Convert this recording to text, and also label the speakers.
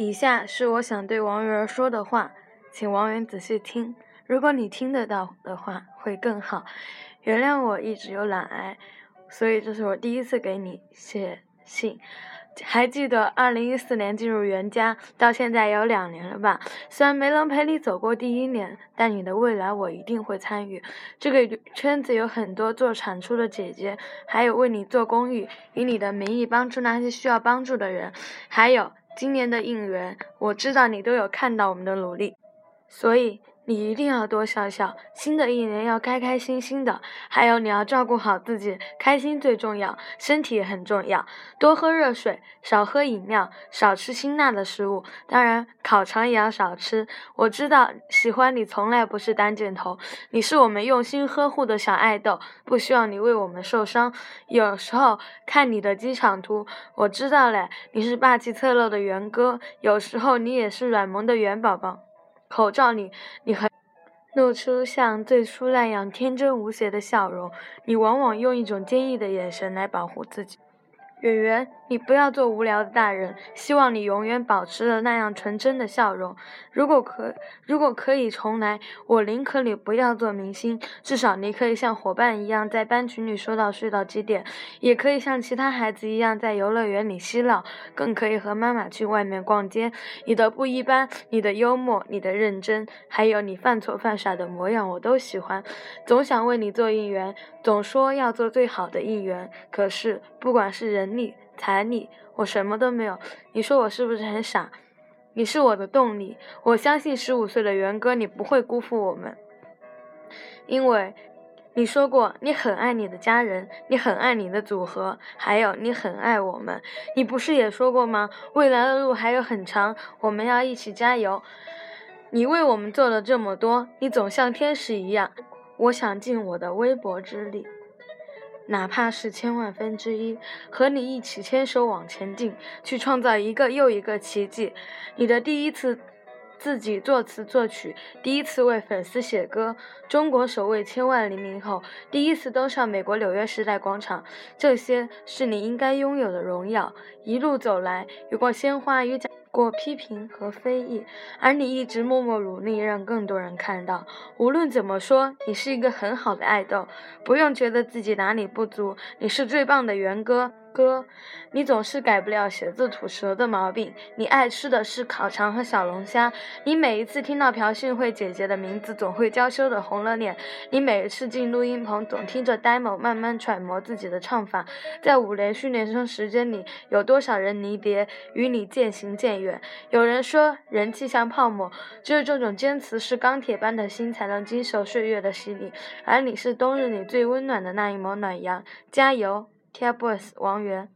Speaker 1: 以下是我想对王源说的话，请王源仔细听。如果你听得到的话，会更好。原谅我一直有懒癌，所以这是我第一次给你写信。还记得二零一四年进入袁家，到现在有两年了吧？虽然没能陪你走过第一年，但你的未来我一定会参与。这个圈子有很多做产出的姐姐，还有为你做公益，以你的名义帮助那些需要帮助的人。还有今年的应援，我知道你都有看到我们的努力，所以。你一定要多笑笑，新的一年要开开心心的。还有你要照顾好自己，开心最重要，身体也很重要。多喝热水，少喝饮料，少吃辛辣的食物。当然，烤肠也要少吃。我知道，喜欢你从来不是单箭头，你是我们用心呵护的小爱豆，不希望你为我们受伤。有时候看你的机场图，我知道嘞，你是霸气侧漏的元哥，有时候你也是软萌的元宝宝。口罩里，你很露出像最初那样天真无邪的笑容。你往往用一种坚毅的眼神来保护自己。圆圆，你不要做无聊的大人，希望你永远保持着那样纯真的笑容。如果可，如果可以重来，我宁可你不要做明星，至少你可以像伙伴一样在班群里说到睡到几点，也可以像其他孩子一样在游乐园里嬉闹，更可以和妈妈去外面逛街。你的不一般，你的幽默，你的认真，还有你犯错犯傻的模样，我都喜欢。总想为你做应援，总说要做最好的应援，可是不管是人。力、财力，我什么都没有。你说我是不是很傻？你是我的动力，我相信十五岁的元哥，你不会辜负我们，因为你说过你很爱你的家人，你很爱你的组合，还有你很爱我们。你不是也说过吗？未来的路还有很长，我们要一起加油。你为我们做了这么多，你总像天使一样。我想尽我的微薄之力。哪怕是千万分之一，和你一起牵手往前进，去创造一个又一个奇迹。你的第一次自己作词作曲，第一次为粉丝写歌，中国首位千万零零后，第一次登上美国纽约时代广场，这些是你应该拥有的荣耀。一路走来，有过鲜花与奖。过批评和非议，而你一直默默努力，让更多人看到。无论怎么说，你是一个很好的爱豆，不用觉得自己哪里不足，你是最棒的元哥。哥，你总是改不了写字吐舌的毛病。你爱吃的是烤肠和小龙虾。你每一次听到朴信惠姐姐的名字，总会娇羞的红了脸。你每一次进录音棚，总听着 demo 慢慢揣摩自己的唱法。在五年训练生时间里，有多少人离别，与你渐行渐远？有人说，人气像泡沫，只有这种坚持是钢铁般的心，才能经受岁月的洗礼。而你是冬日里最温暖的那一抹暖阳。加油！TFBOYS 王源。